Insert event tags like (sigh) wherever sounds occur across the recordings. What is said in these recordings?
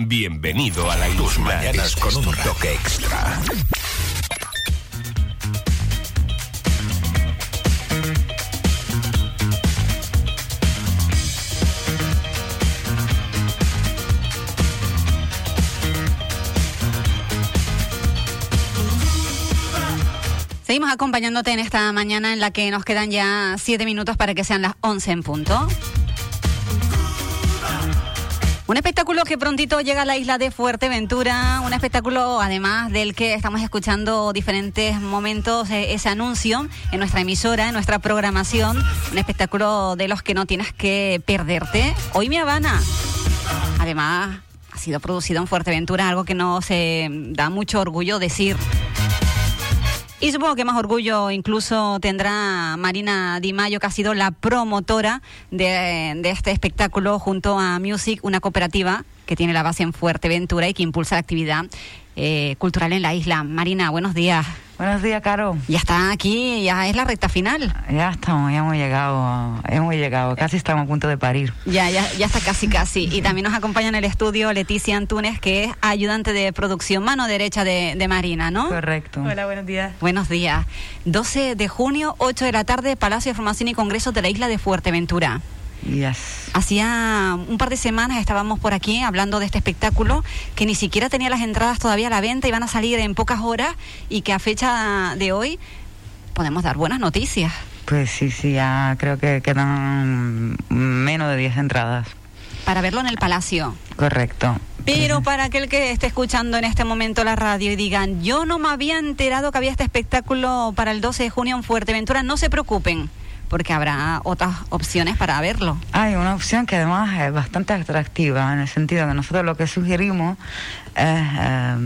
Bienvenido a la Tus mañanas con un toque extra. Seguimos acompañándote en esta mañana en la que nos quedan ya siete minutos para que sean las 11 en punto. Un espectáculo que prontito llega a la isla de Fuerteventura, un espectáculo además del que estamos escuchando diferentes momentos, eh, ese anuncio en nuestra emisora, en nuestra programación, un espectáculo de los que no tienes que perderte. Hoy mi Habana. Además, ha sido producido en Fuerteventura, algo que no se da mucho orgullo decir. Y supongo que más orgullo incluso tendrá Marina Di Mayo, que ha sido la promotora de, de, este espectáculo junto a Music, una cooperativa que tiene la base en Fuerteventura y que impulsa la actividad eh, cultural en la isla. Marina, buenos días. Buenos días, Caro. Ya está aquí, ya es la recta final. Ya estamos, ya hemos llegado, hemos llegado, casi estamos a punto de parir. Ya, ya, ya está casi, casi. Y también nos acompaña en el estudio Leticia Antunes, que es ayudante de producción, mano derecha de, de Marina, ¿no? Correcto. Hola, buenos días. Buenos días. 12 de junio, 8 de la tarde, Palacio de Formación y Congresos de la isla de Fuerteventura. Yes. Hacía un par de semanas estábamos por aquí hablando de este espectáculo que ni siquiera tenía las entradas todavía a la venta, iban a salir en pocas horas y que a fecha de hoy podemos dar buenas noticias. Pues sí, sí, ya creo que quedan menos de 10 entradas. Para verlo en el Palacio. Correcto. Pero para aquel que esté escuchando en este momento la radio y digan, yo no me había enterado que había este espectáculo para el 12 de junio en Fuerteventura, no se preocupen porque habrá otras opciones para verlo. Hay una opción que además es bastante atractiva, en el sentido que nosotros lo que sugerimos es eh,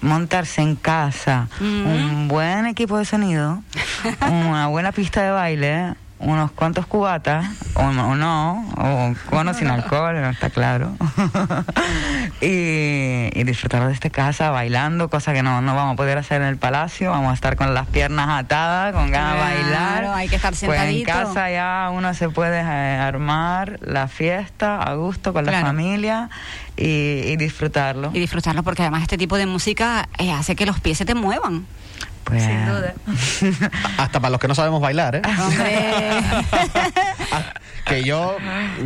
montarse en casa Mm. un buen equipo de sonido, (laughs) una buena pista de baile, unos cuantos cubatas, o, o no, o cono sin (laughs) alcohol, está claro. (laughs) y, y, disfrutar de esta casa bailando, cosa que no, no vamos a poder hacer en el palacio, vamos a estar con las piernas atadas, con ganas claro, de bailar. hay que estar sentadito. Pues en casa ya uno se puede eh, armar la fiesta a gusto con claro. la familia y, y, disfrutarlo. Y disfrutarlo porque además este tipo de música eh, hace que los pies se te muevan. Pues, Sin duda. (laughs) Hasta para los que no sabemos bailar, ¿eh? Hombre. (laughs) que yo,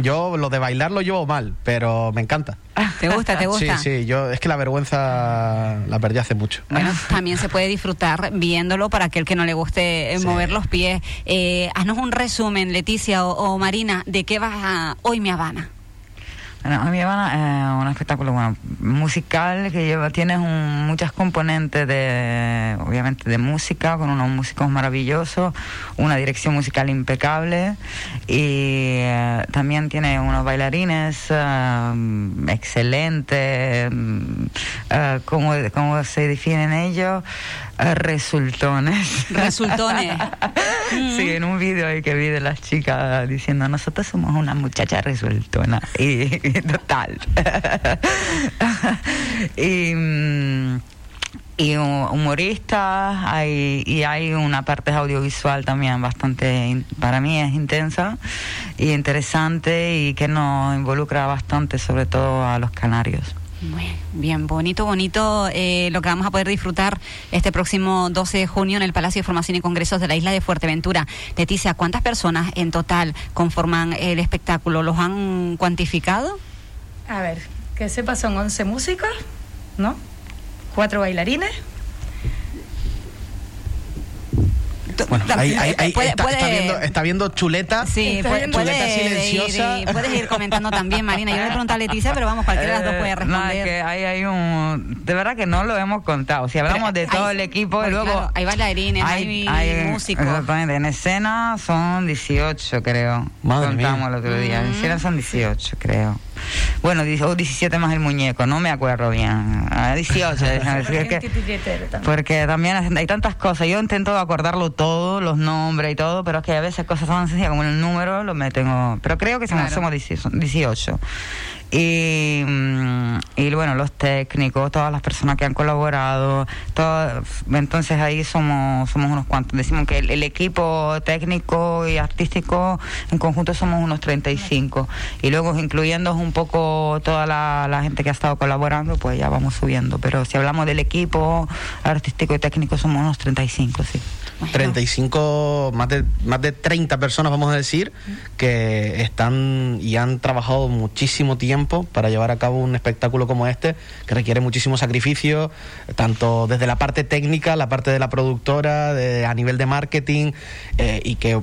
yo lo de bailar lo llevo mal, pero me encanta. ¿Te gusta? ¿Te gusta? Sí, sí, yo es que la vergüenza la perdí hace mucho. Bueno, también se puede disfrutar viéndolo para aquel que no le guste sí. mover los pies. Eh, haznos un resumen, Leticia o, o, Marina, de qué vas a hoy mi Habana. Bueno, Mi Habana es un espectáculo bueno, musical que lleva, tiene un, muchas componentes de, obviamente, de música, con unos músicos maravillosos, una dirección musical impecable y eh, también tiene unos bailarines uh, excelentes, uh, ¿cómo, ¿cómo, se definen ellos? Resultones. Resultones. (laughs) sí, en un vídeo ahí que vi de las chicas diciendo, nosotros somos una muchacha resultona. Y, total. (laughs) y, y humoristas hay, y hay una parte audiovisual también bastante, para mí es intensa y interesante y que nos involucra bastante, sobre todo a los canarios. Bien, bonito, bonito eh, lo que vamos a poder disfrutar este próximo 12 de junio en el Palacio de Formación y Congresos de la isla de Fuerteventura. Leticia, ¿cuántas personas en total conforman el espectáculo? ¿Los han cuantificado? A ver, que sepa, son 11 músicos, ¿no? Cuatro bailarines. Bueno, ahí, ahí, ahí puede, está, puede, está, viendo, está, viendo, chuleta, sí, puede, chuleta silenciosa. Ir, puedes ir comentando también, Marina. Yo le pregunto a Leticia, pero vamos, cualquiera de las dos puede responder. No, es que hay, hay un... De verdad que no lo hemos contado. Si hablamos de todo hay, el equipo, pues luego... Claro, hay bailarines, hay, hay músicos. Exactamente. En escena son 18, creo. Madre Contamos mía. el otro día. En escena son 18, creo. Bueno, o 17 más el muñeco, no me acuerdo bien. 18. (laughs) es que, porque también hay tantas cosas. Yo intento acordarlo todo, los nombres y todo, pero es que a veces cosas tan sencillas como el número lo me tengo. Pero creo que somos, claro. somos 18. Y, y bueno, los técnicos, todas las personas que han colaborado, entonces ahí somos, somos unos cuantos. Decimos que el, equipo técnico y artístico en conjunto somos unos 35 y luego incluyendo un poco toda la, la gente que ha estado colaborando, pues ya vamos subiendo. Pero si hablamos del equipo artístico y técnico somos unos 35, sí. 35, más de, más de 30 personas, vamos a decir, que están y han trabajado muchísimo tiempo para llevar a cabo un espectáculo como este, que requiere muchísimo sacrificio, tanto desde la parte técnica, la parte de la productora, de- a nivel de marketing, eh, y que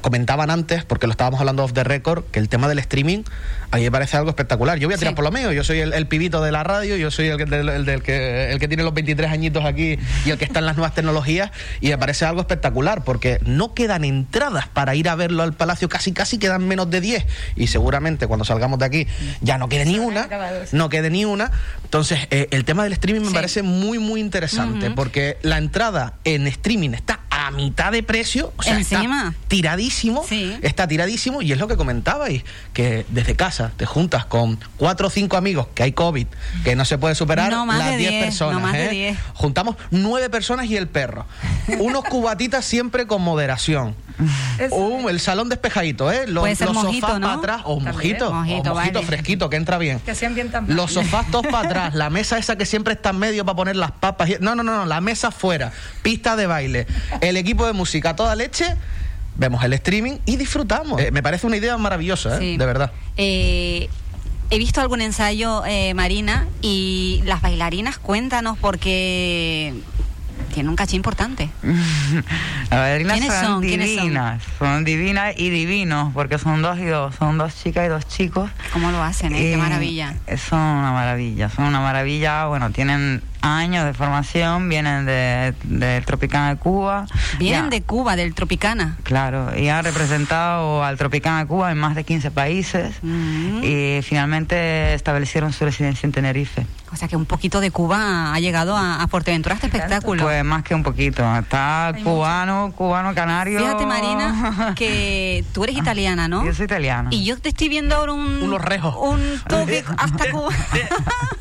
comentaban antes, porque lo estábamos hablando off the record, que el tema del streaming a mí me parece algo espectacular. Yo voy a tirar Sí. por lo mío, yo soy el, el pibito de la radio, yo soy el, que- del, el del que, el que tiene los 23 añitos aquí y el que está en las nuevas tecnologías, y me parece algo espectacular, porque no quedan entradas para ir a verlo al Palacio, casi casi quedan menos de 10, y seguramente cuando salgamos de aquí ya no quede ni una, no quede ni una. Entonces, eh, el tema del streaming me Sí. parece muy, muy interesante, porque la entrada en streaming está a mitad de precio, o sea, Encima. está tiradísimo, Sí. está tiradísimo y es lo que comentabais, que desde casa te juntas con cuatro o cinco amigos, que hay COVID, que no se puede superar No más las de 10 diez, personas. no más de ¿eh? diez. Juntamos nueve personas y el perro. Unos cubatitas siempre con moderación. (laughs) Un- el salón despejadito, ¿eh? Los, mojito, sofás ¿no? para atrás, o También. mojito, Mojito, o mojito vale. fresquito, que entra bien. Que Los sofás todos para atrás, (laughs) la mesa esa que siempre está en medio para poner las papas. y- No, no, no, no, la mesa fuera, pista de baile, el equipo de música, toda leche, vemos el streaming y disfrutamos. Eh, me parece una idea maravillosa, ¿eh? Sí. de verdad. Eh, he visto algún ensayo, Marina, y las bailarinas, cuéntanos, porque tienen un caché importante. (laughs) Las bailarinas ¿Quiénes son, son? ¿Quiénes son? divinas, son? divinas y divinos, porque son dos y dos, son dos chicas y dos chicos. ¿Cómo lo hacen? eh? Qué maravilla. Son una maravilla, son una maravilla. Bueno, tienen años de formación, vienen de, del Tropicana de Cuba. Vienen Ya, de Cuba, del Tropicana. Claro, y han representado al Tropicana de Cuba en más de 15 países Mm. y finalmente establecieron su residencia en Tenerife. O sea que un poquito de Cuba ha llegado a, a Fuerteventura este espectáculo. Pues más que un poquito, está Hay cubano, cubano, canario. Fíjate, Marina, (laughs) que tú eres italiana, ¿no? Yo soy italiana. Y yo te estoy viendo ahora un... Unos rejos. Un toque (laughs) hasta Cuba.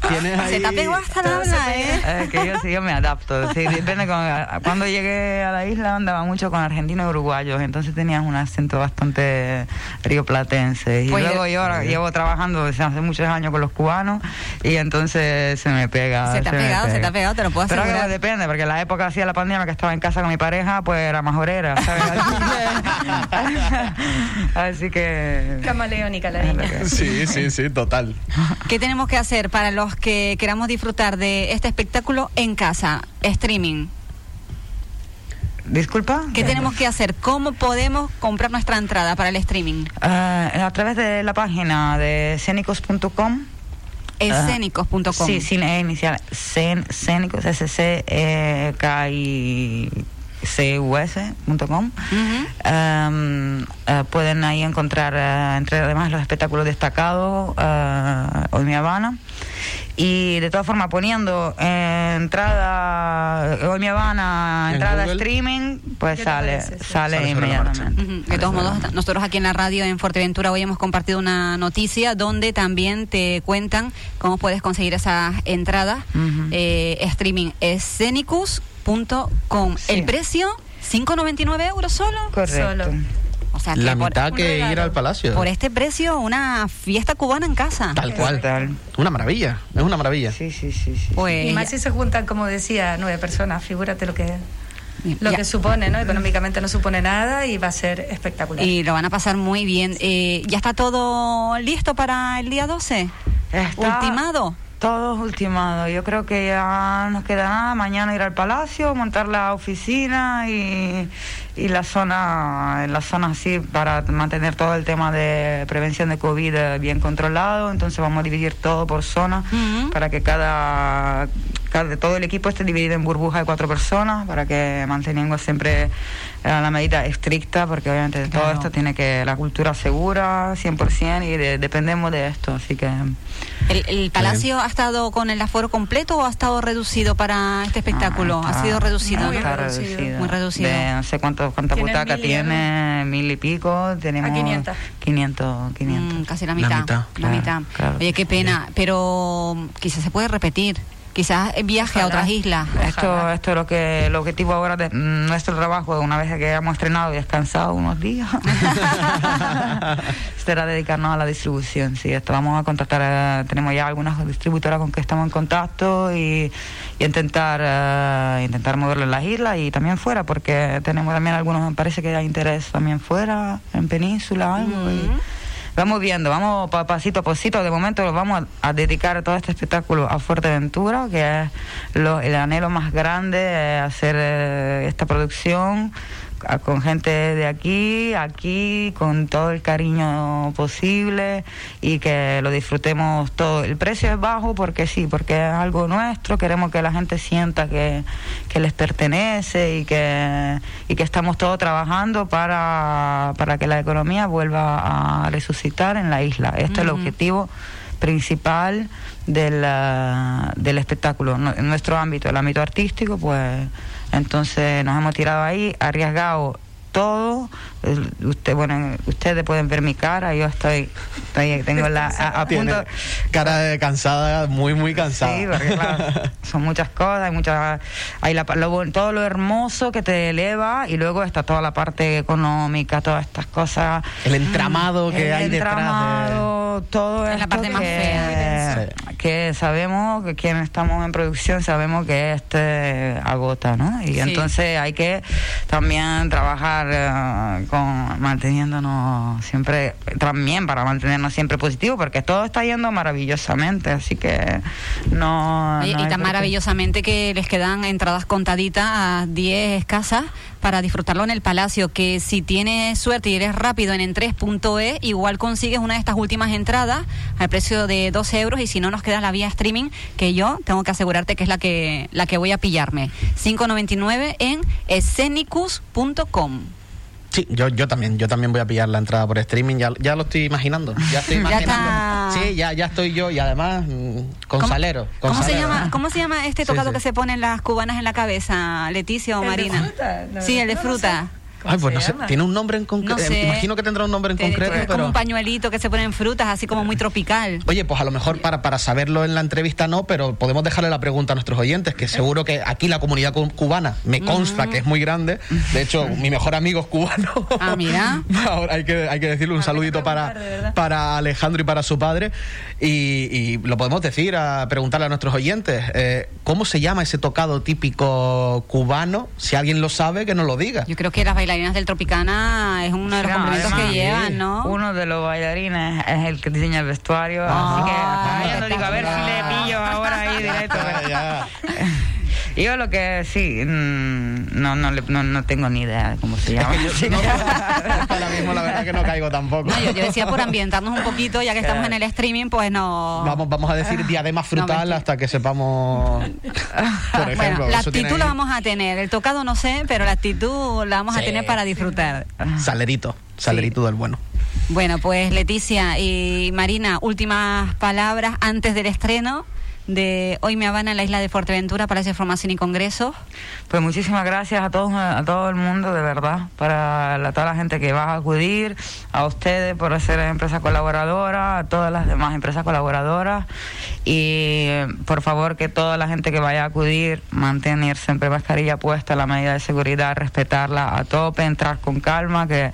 Tienes Se te pegado hasta la habla. ¿eh? Eh, que yo sí, yo me adapto. Sí, depende con- cuando llegué a la isla andaba mucho con argentinos y uruguayos, entonces tenías un acento bastante rioplatense. Y Pues luego yo- ahora llevo trabajando desde hace muchos años con los cubanos y entonces se me pega. Se te ha pegado, se te ha pegado, te lo puedo Pero que asegurar. depende, porque la época hacía la pandemia que estaba en casa con mi pareja, pues era más obrera, ¿sabes? (laughs) (laughs) Así que... Camaleónica la niña. Sí, sí, sí, total. ¿Qué tenemos que hacer para los que queramos disfrutar de este espectáculo en casa, streaming? Disculpa. ¿Qué tenemos que hacer? ¿Cómo podemos comprar nuestra entrada para el streaming? Ah, a través de la página de escénicos.com. Escénicos.com. Ah, Sí, sin E inicial. Escénicos, s c e k i c u s.com. Ujú. Am, eh, pueden ahí encontrar, eh, entre además, los espectáculos destacados, eh, Hoy Mi Habana. Y de todas formas, poniendo eh, entrada, Hoy Mi Habana, En entrada Google. streaming, pues ¿Qué te sale, parece? Sí. sale Sale inmediatamente. De todos modos, nosotros aquí en la radio en Fuerteventura hoy hemos compartido una noticia donde también te cuentan cómo puedes conseguir esas entradas. Eh, streaming escénicus.com. Sí. El precio, 5,99 euros solo. Correcto. Solo. O sea, La por, mitad un que regalo. ir al palacio. por este precio, una fiesta cubana en casa. Tal cual. Total. Una maravilla, es una maravilla. Sí, sí, sí, sí. Pues Y más si se juntan, como decía, nueve personas, figúrate lo que lo ya. que supone, ¿no? Económicamente no supone nada y va a ser espectacular. y lo van a pasar muy bien. Eh, ¿Ya está todo listo para el día 12? Está ¿Ultimado? Todo ultimado. Yo creo que ya no queda nada. Mañana ir al palacio, montar la oficina y, y la zona, en la zona así para mantener todo el tema de prevención de COVID eh, bien controlado. Entonces vamos a dividir todo por zona para que cada, cada- todo el equipo esté dividido en burbujas de cuatro personas para que manteniendo siempre eh, la medida estricta porque obviamente todo esto tiene que la cultura segura 100% y de- dependemos de esto. Así que... ¿El, el palacio ha estado con el aforo completo o ha estado reducido para este espectáculo? Ah, ha sido reducido, muy ¿no? reducido. Muy reducido. De no sé cuántos cuánto, cuánta butaca mil tiene, mil y pico, tenemos A 500. 500, 500. Mm, casi la La mitad. mitad. La Claro, mitad. claro. Oye, qué pena, pero quizás se puede repetir. Quizás viaje a otras islas. Esto, esto es lo que el objetivo ahora de mm, nuestro trabajo, una vez que hemos estrenado y descansado unos días, (laughs) será dedicarnos a la distribución. Sí, esto vamos a contactar, a- tenemos ya algunas distribuidoras con que estamos en contacto y, y intentar eh, intentar moverlo en las islas y también fuera, porque tenemos también algunos, me parece que hay interés también fuera, en península, algo. y- Vamos viendo, vamos pa- pasito a pasito. De momento lo vamos a, dedicar todo este espectáculo a Fuerteventura, que es lo- el anhelo más grande, eh, hacer eh, esta producción con gente de aquí, aquí, con todo el cariño posible y que lo disfrutemos todo. El precio es bajo porque sí, porque es algo nuestro, queremos que la gente sienta que, que les pertenece y que, y que estamos todos trabajando para, para que la economía vuelva a resucitar en la isla. Este es el objetivo principal del, ah, del espectáculo. En nuestro ámbito, el ámbito artístico, pues entonces nos hemos tirado ahí, arriesgado todo. Usted, bueno, ustedes pueden ver mi cara, yo estoy, estoy tengo la a, punto. cara de cansada, muy, muy cansada. Sí, porque claro, (laughs) son muchas cosas, hay muchas, hay la, lo todo lo hermoso que te eleva y luego está toda la parte económica, todas estas cosas. El entramado que El hay detrás de... entramado, todo Es la parte más que, fea. Que sabemos que quienes estamos en producción sabemos que este agota, ¿no? Y Sí. entonces hay que también trabajar eh, con manteniéndonos siempre también para mantenernos siempre positivos porque todo está yendo maravillosamente, así que no Oye, no y tan maravillosamente que les quedan entradas contaditas a 10 escasas para disfrutarlo en el Palacio, que si tienes suerte y eres rápido en en3.e, igual consigues una de estas últimas entradas al precio de 12 euros y si no nos queda la vía streaming, que yo tengo que asegurarte que es la que, la que voy a pillarme. 5.99 en escenicus.com. Sí, yo, yo también, yo también voy a pillar la entrada por streaming, ya, ya lo estoy imaginando, ya estoy (laughs) Ya Sí, ya, ya estoy yo y además mm, con ¿Cómo- salero. Con ¿Cómo se, llama, ¿Cómo se llama este tocado sí. que se ponen las cubanas en la cabeza, Leticia o ¿El de Marina? fruta? No, sí, el de no fruta. sé. ¿Cómo Ay, pues no sé, tiene un nombre en No concreto. sé. Imagino que tendrá un nombre en concreto, es como pero... un pañuelito que se pone en frutas, así como muy tropical. Oye, pues a lo mejor para, para saberlo en la entrevista no, pero podemos dejarle la pregunta a nuestros oyentes, que seguro que aquí la comunidad cu- cubana me consta que es muy grande. De hecho, (laughs) mi mejor amigo es cubano. Ah, mira. (laughs) Ahora hay que, hay que decirle un que saludito para, para Alejandro y para su padre. Y, y lo podemos decir, a preguntarle a nuestros oyentes, eh, ¿cómo se llama ese tocado típico cubano? Si alguien lo sabe, que nos lo diga. Yo creo que las bailarinas del Tropicana es uno de los No, complementos además, que llevan, ¿no? Uno de los bailarines es el que diseña el vestuario, Ah, así que yo no digo a ver si le pillo ahora ahí directo. (laughs) Yo lo que sí, mm, no, no, le- no, no tengo ni idea de cómo se llama. (laughs) (laughs) Es que yo no- ahora mismo la verdad que no caigo tampoco. No, yo, yo decía por ambientarnos un poquito, ya que estamos en el streaming, pues no. Vamos, vamos a decir diadema frutal hasta que sepamos. Por ejemplo, bueno, la actitud la vamos a tener. El tocado no sé, pero la actitud la vamos a tener para disfrutar. Salerito, salerito del bueno. Bueno, pues Leticia y Marina, últimas palabras antes del estreno de Hoy Me Habana en la isla de Fuerteventura, Palacio de Formación y Congresos. Pues muchísimas gracias a todos, a todo el mundo, de verdad, para la- toda la gente que va a acudir, a ustedes por ser empresa colaboradora, a todas las demás empresas colaboradoras. Y por favor que toda la gente que vaya a acudir mantener siempre mascarilla puesta, la medida de seguridad, respetarla a tope, entrar con calma, que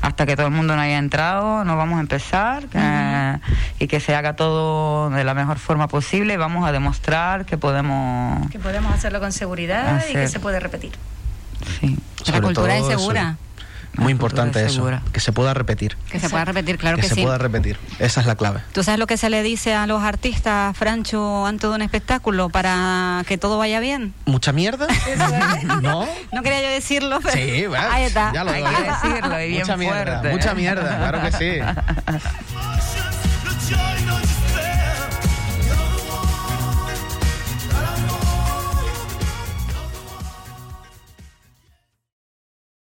hasta que todo el mundo no haya entrado no vamos a empezar que- y que se haga todo de la mejor forma posible. Y vamos a demostrar que podemos... Que podemos hacerlo con seguridad y que se puede repetir. Sí. la cultura es todo segura. Muy La importante es eso, segura. que se pueda repetir. Que se pueda repetir, claro que, que, se sí. pueda repetir. Esa es la clave. ¿Tú sabes lo que se le dice a los artistas, Francho, antes de un espectáculo para que todo vaya bien? ¿Mucha mierda? (laughs) ¿No? No quería yo decirlo, pero Sí, bueno, ahí está. ya lo Hay que decirlo y bien mucha mierda, mucha mierda, claro que sí. (laughs)